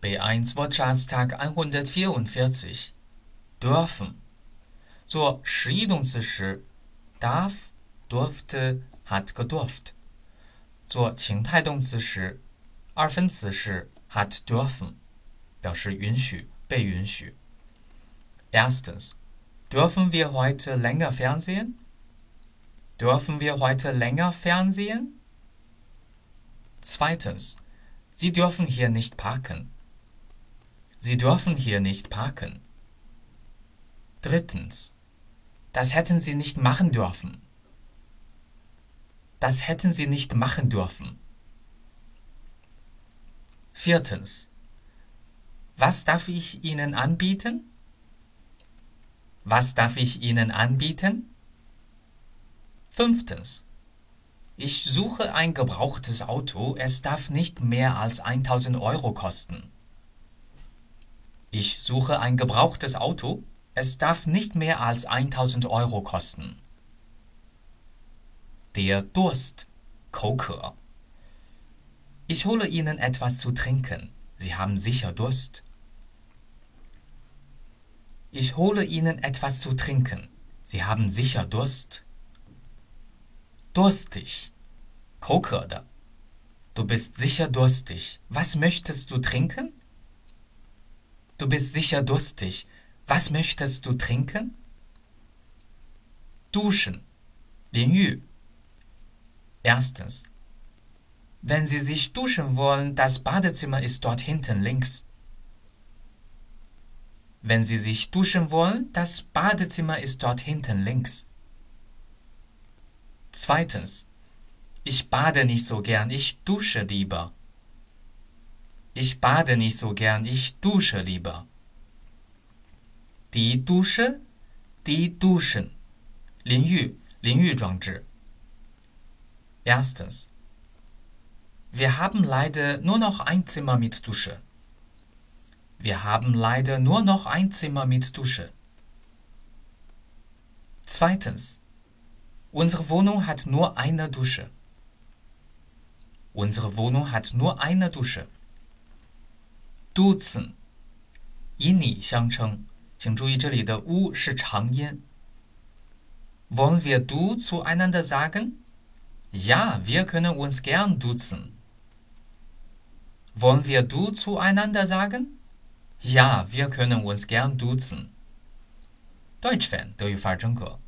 B1 Wortschatztag 144 dürfen 做实义动词时，darf、durfte、hat gedurft；做情态动词时，二分词是 hat dürfen，表示允许、被允许。Erstens, dürfen wir heute länger Fernsehen? Dürfen wir heute länger Fernsehen? Zweitens, Sie dürfen hier nicht parken. Sie dürfen hier nicht parken. Drittens, das hätten Sie nicht machen dürfen. Das hätten Sie nicht machen dürfen. Viertens, was darf ich Ihnen anbieten? Was darf ich Ihnen anbieten? Fünftens, ich suche ein gebrauchtes Auto, es darf nicht mehr als 1000 Euro kosten. Ich suche ein gebrauchtes Auto, es darf nicht mehr als 1000 Euro kosten. Der Durst, 口渴. Ich hole Ihnen etwas zu trinken. Sie haben sicher Durst. Ich hole Ihnen etwas zu trinken. Sie haben sicher Durst. Durstig, 口渴的. Du bist sicher durstig. Was möchtest du trinken? Du bist sicher durstig. Was möchtest du trinken? Duschen. 淋浴. Erstens. Wenn Sie sich duschen wollen, das Badezimmer ist dort hinten links. Wenn Sie sich duschen wollen, das Badezimmer ist dort hinten links. Zweitens. Ich bade nicht so gern, ich dusche lieber. Ich bade nicht so gern, ich dusche lieber. Die Dusche, die Duschen. 淋浴，淋浴装置。Erstens. Wir haben leider nur noch ein Zimmer mit Dusche. Wir haben leider nur noch ein Zimmer mit Dusche. Zweitens. Unsere Wohnung hat nur eine Dusche. Unsere Wohnung hat nur eine Dusche. Duzen. 以你相称，请注意这里的 u 是长音。Wollen wir du zueinander sagen? Ja, wir können uns gern duzen. Wollen wir du zueinander sagen? Ja, wir können uns gern duzen. Deutsch-Fan 德语范儿真格。